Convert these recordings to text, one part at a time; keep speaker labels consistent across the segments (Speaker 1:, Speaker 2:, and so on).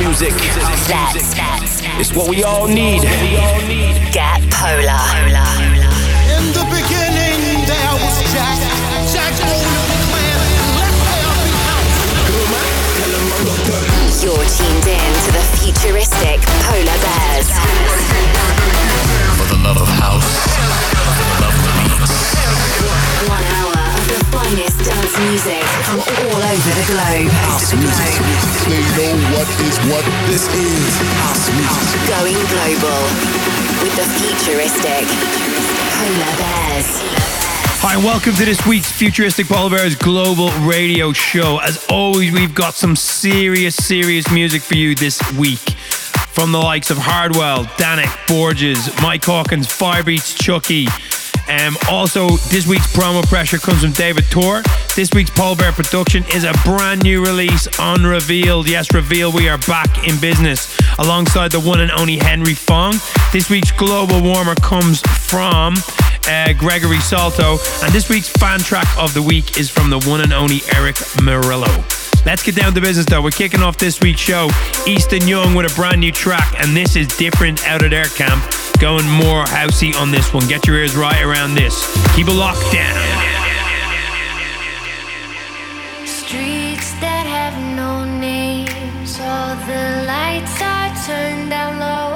Speaker 1: music.
Speaker 2: That's,
Speaker 1: It's what we all need.
Speaker 2: Get Polar.
Speaker 3: In the beginning, there was Jack. Jack owned the plan. Let there be house.
Speaker 2: You're tuned in to the futuristic Polar Bears.
Speaker 4: For the love of house,
Speaker 2: dance music from all over the globe.
Speaker 5: They know what is what this is. House music.
Speaker 2: Going global with the futuristic Polar Bears.
Speaker 6: Hi, and welcome to this week's Futuristic Polar Bears Global Radio Show. As always, we've got some serious, serious music for you this week. From the likes of Hardwell, Dannic, Borgeous, Mike Hawkins, Firebeatz, Chuckie. Um, also, this week's promo pressure comes from David Tort. This week's Polar Bear production is a brand new release on Revealed. Yes, Reveal, we are back in business alongside the one and only Henry Fong. This week's global warmer comes from uh, Gregor Salto, and this week's fan track of the week is from the one and only Erick Morillo. Let's get down to business though. We're kicking off this week's show. East & Young with a brand new track, and this is different out of their camp. Going more housey on this one. Get your ears right around this. Keep a locked down.
Speaker 7: Streets that have no names, all the lights are turned down low,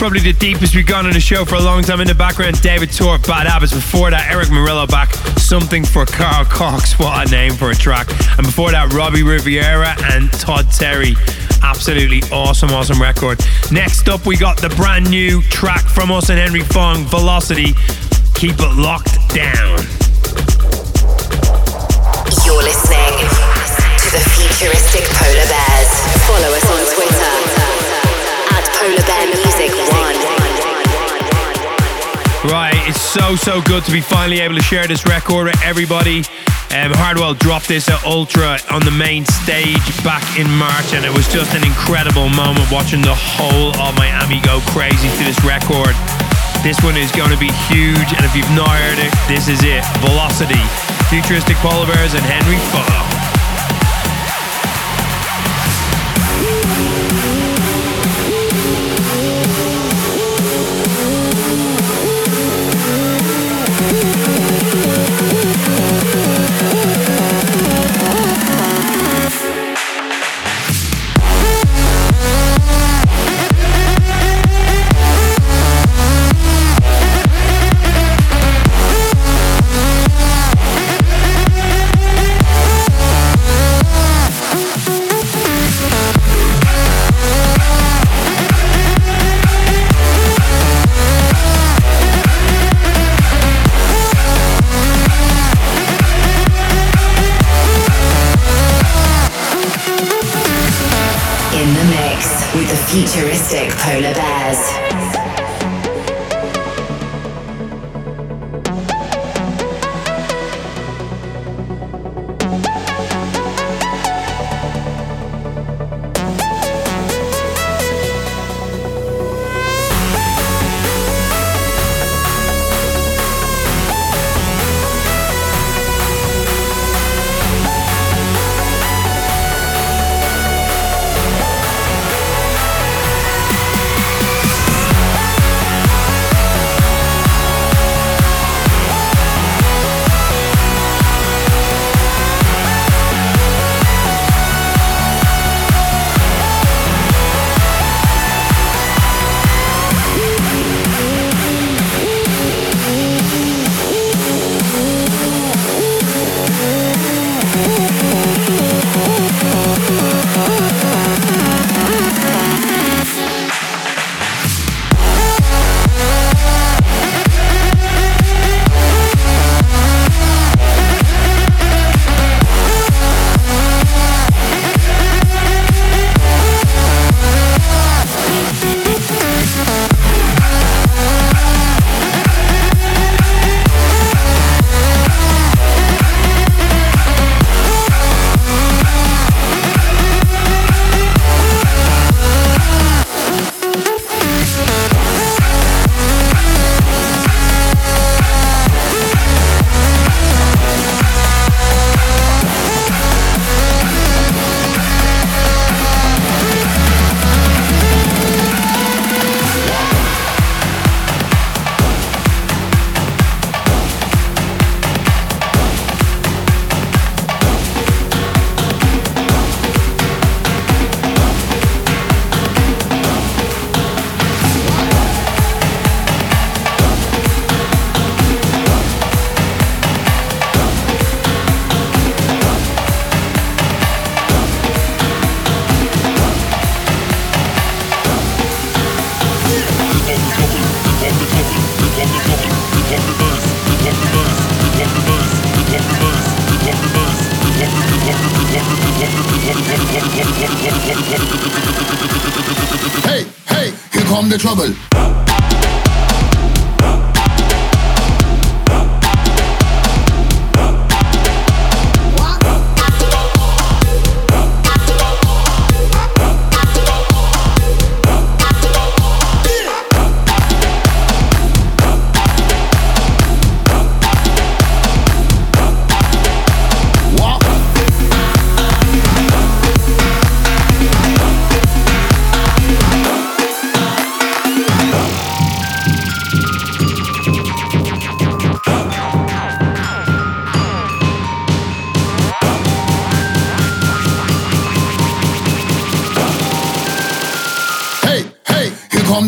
Speaker 6: probably the deepest we've gone on the show for a long time. In the background, David Tort, Bad Habits. Before that, Erick Morillo back, Something for Carl Cox. What a name for a track. And before that, Robbie Rivera and Todd Terry. Absolutely awesome, awesome record. Next up, we got the brand new track from us and Henry Fong, Velocity. Keep it locked down.
Speaker 2: You're listening to the futuristic Polar Bears. Follow us on Twitter
Speaker 6: Right, it's so, so good to be finally able to share this record with everybody. Um, Hardwell dropped this at Ultra on the main stage back in March, and it was just an incredible moment watching the whole of Miami go crazy to this record. This one is going to be huge, and if you've not heard it, this is it Velocity, Futuristic Polar Bears, and Henry Fong.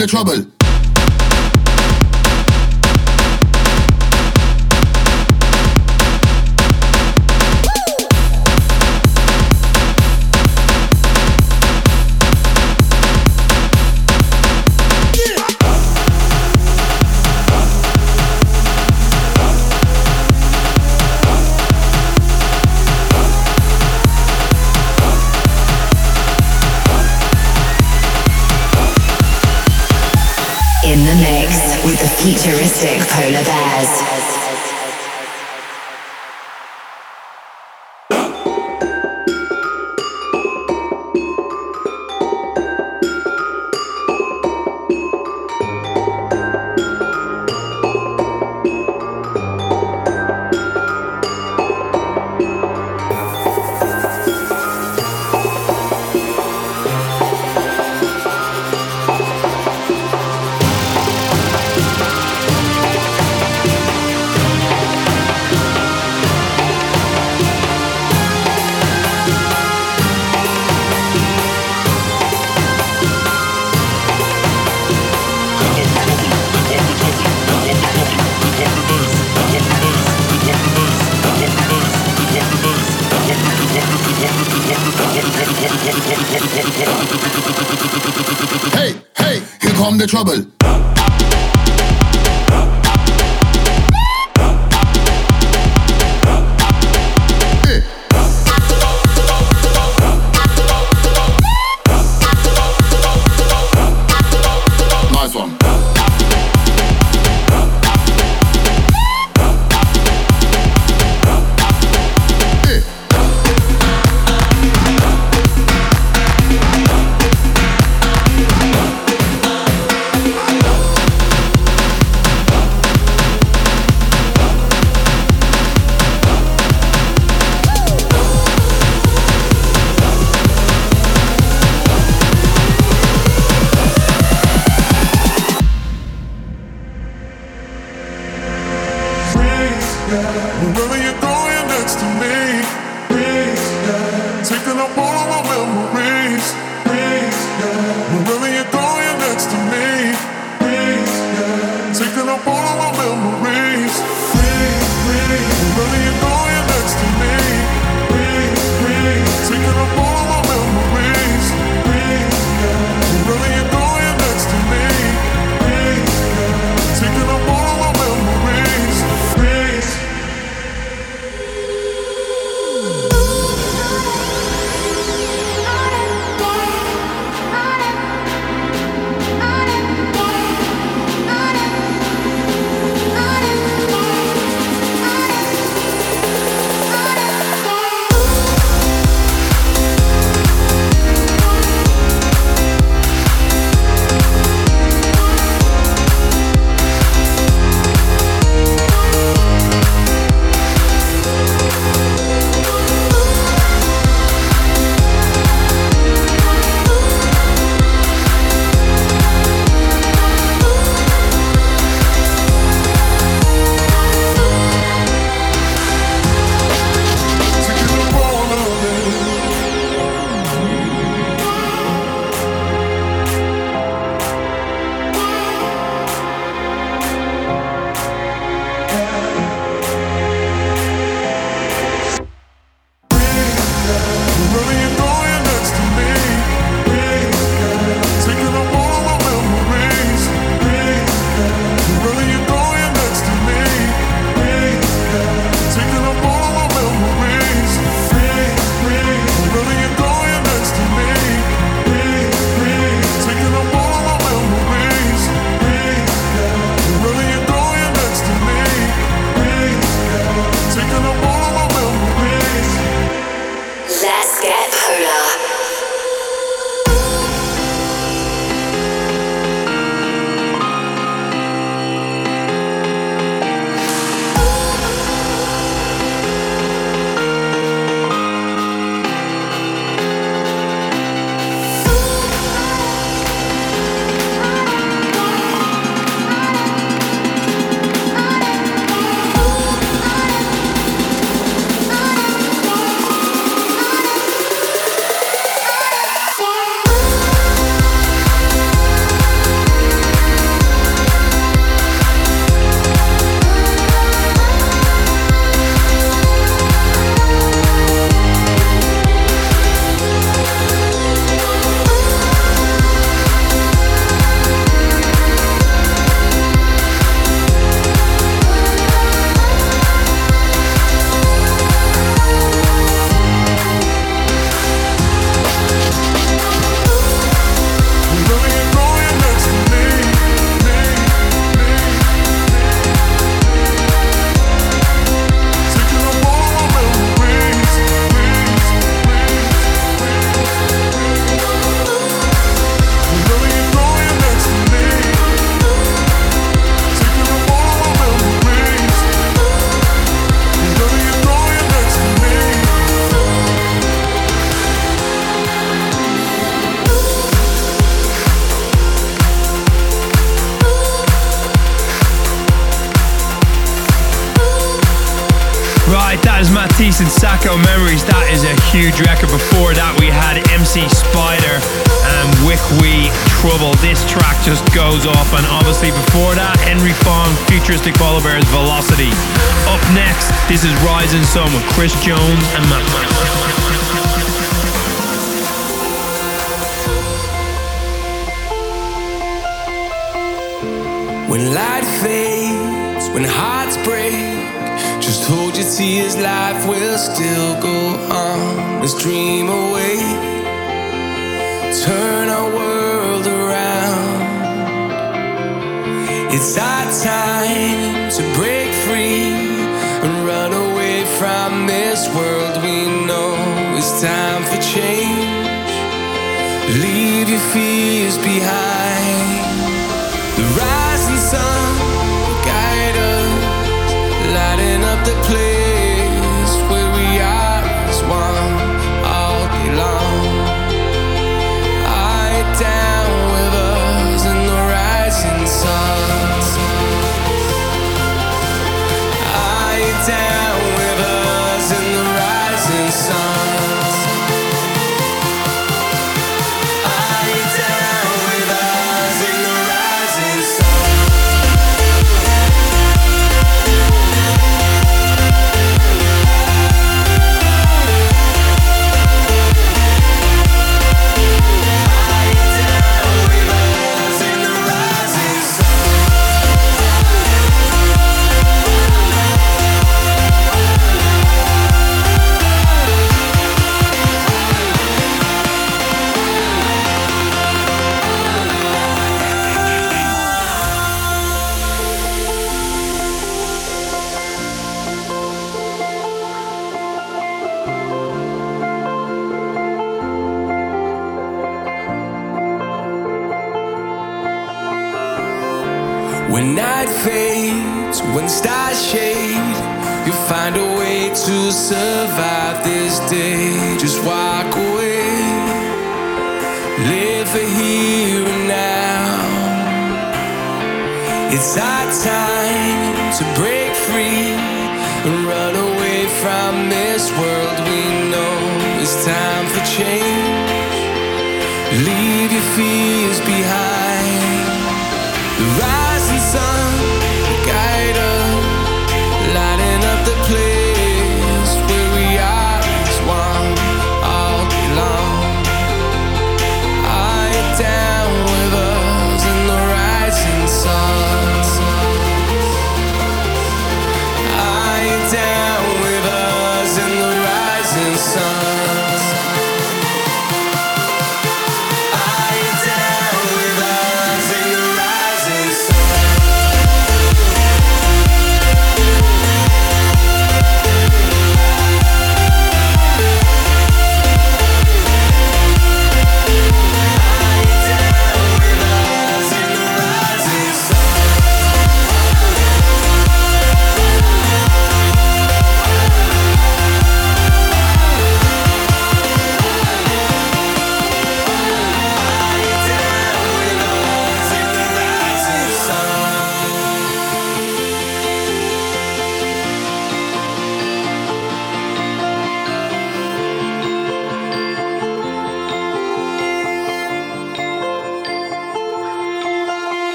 Speaker 2: The
Speaker 5: trouble.
Speaker 2: Futuristic polar bears.
Speaker 5: Trouble.
Speaker 6: huge record. Before that, we had MC Spyder um, and Wick We Trouble. This track just goes off, and obviously before that, Henry Fong, Futuristic Polar Bears, Velocity. Up next, this is Rising Sun with Chris Jones and Manse.
Speaker 8: When light fades, when hearts break, just hold your tears, life will still go this dream away. Turn our world around. It's our time to break free and run away from this world we know. It's time for change. Leave your fears behind. The rising sun will guide us, lighting up the place.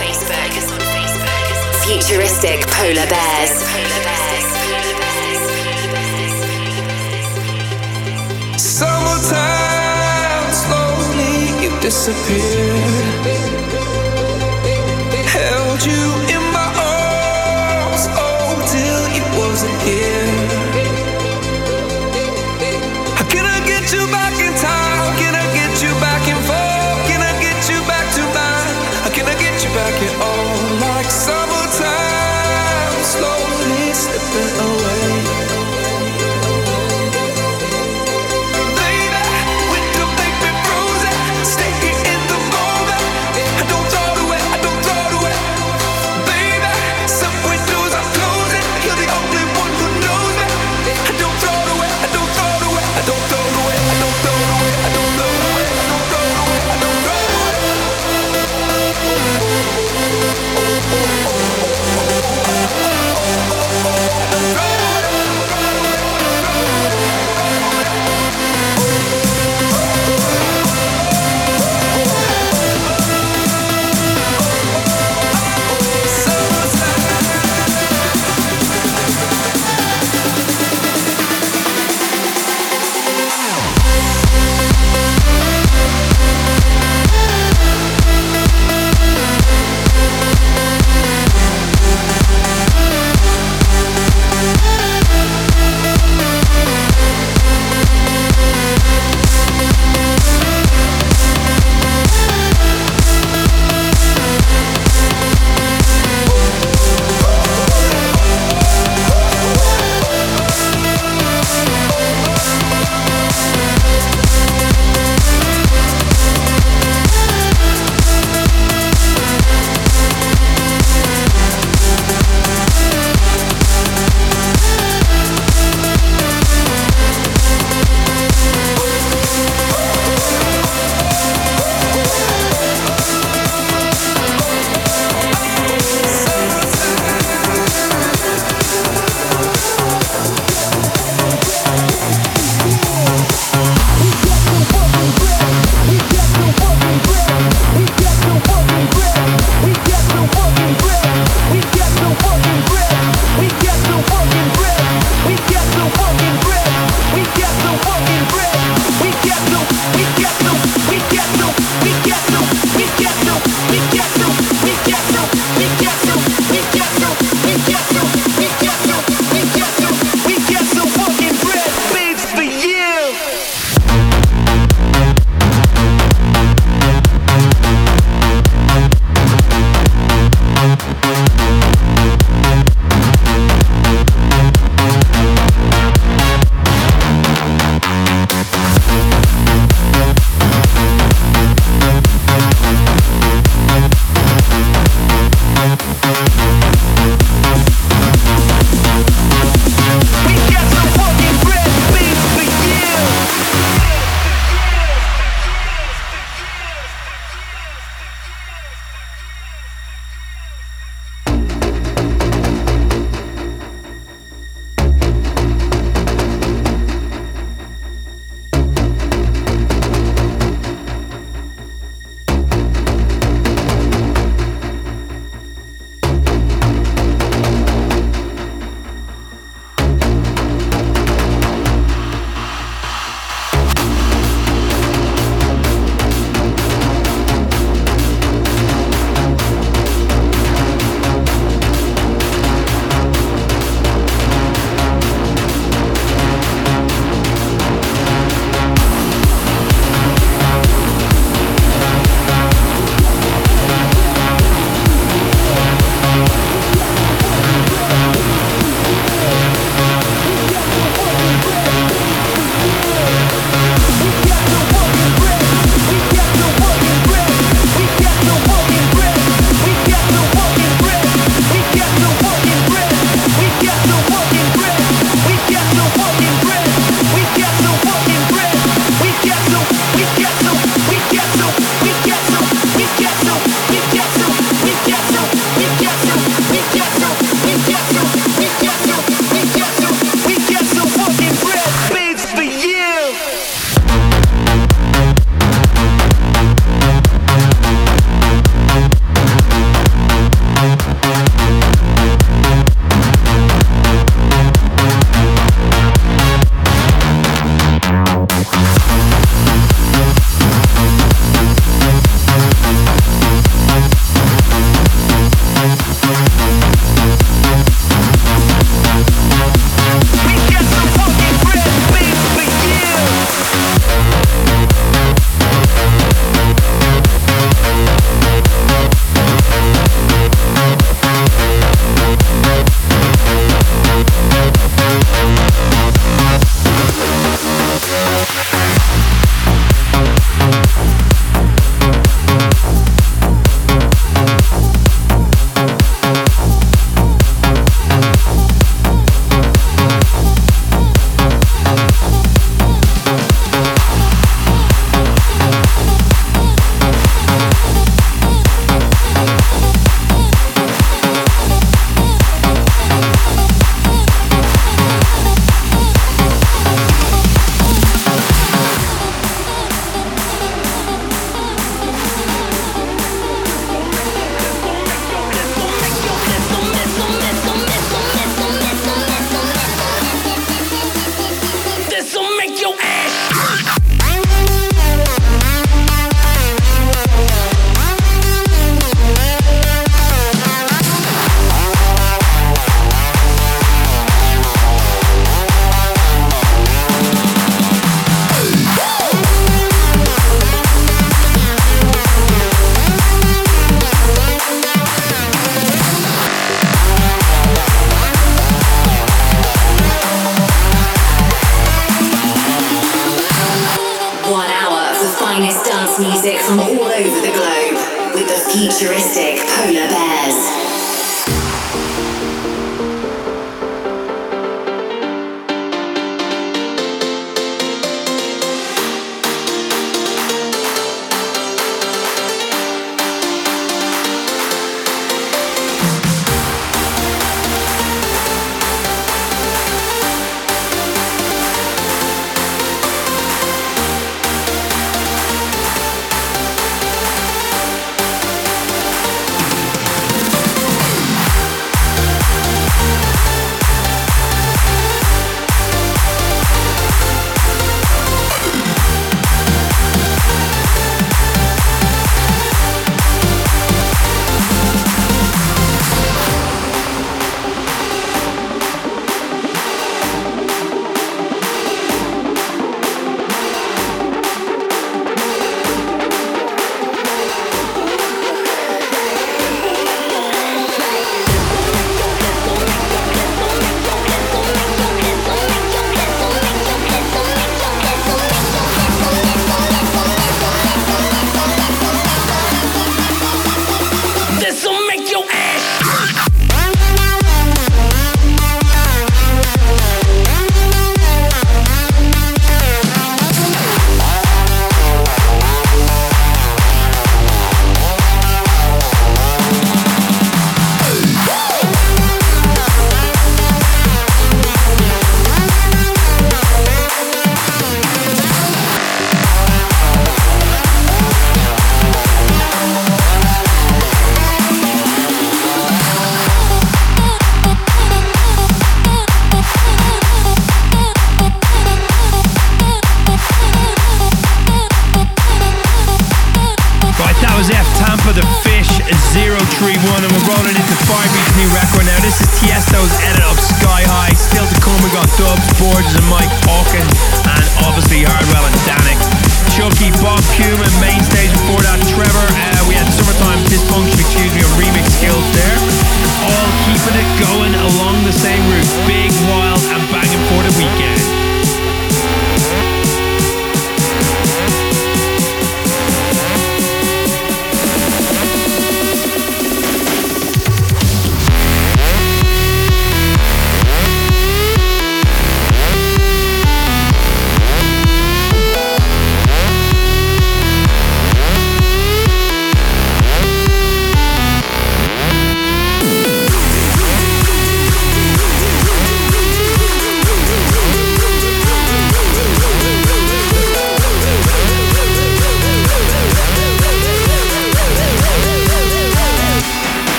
Speaker 2: Facebook. Futuristic polar bears.
Speaker 8: Summertime, slowly you disappeared.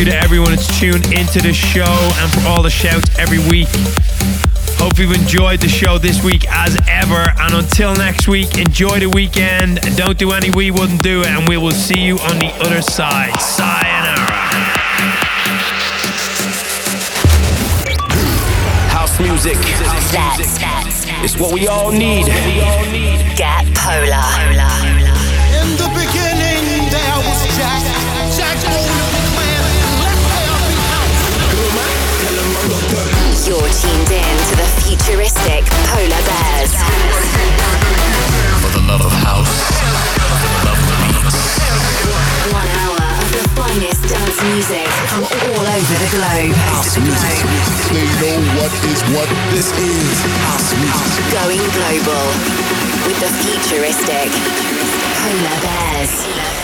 Speaker 8: You to
Speaker 6: everyone that's tuned into the show and for all the shouts every week. Hope you've enjoyed the show this week as ever. And until next week, enjoy the weekend. Don't do any we wouldn't do it. And we will see you on the other side. Sayonara.
Speaker 1: House music.
Speaker 2: That's
Speaker 1: It's what we all need.
Speaker 2: Get Polar.
Speaker 3: In the beginning, there was Jack. Jack
Speaker 2: You're tuned in to the futuristic Polar Bears.
Speaker 4: For the love of house, for the love of beats.
Speaker 2: One hour of the finest dance music from all over the globe. House music.
Speaker 5: They know what is what this is. House music.
Speaker 2: Going global with the futuristic Polar Bears.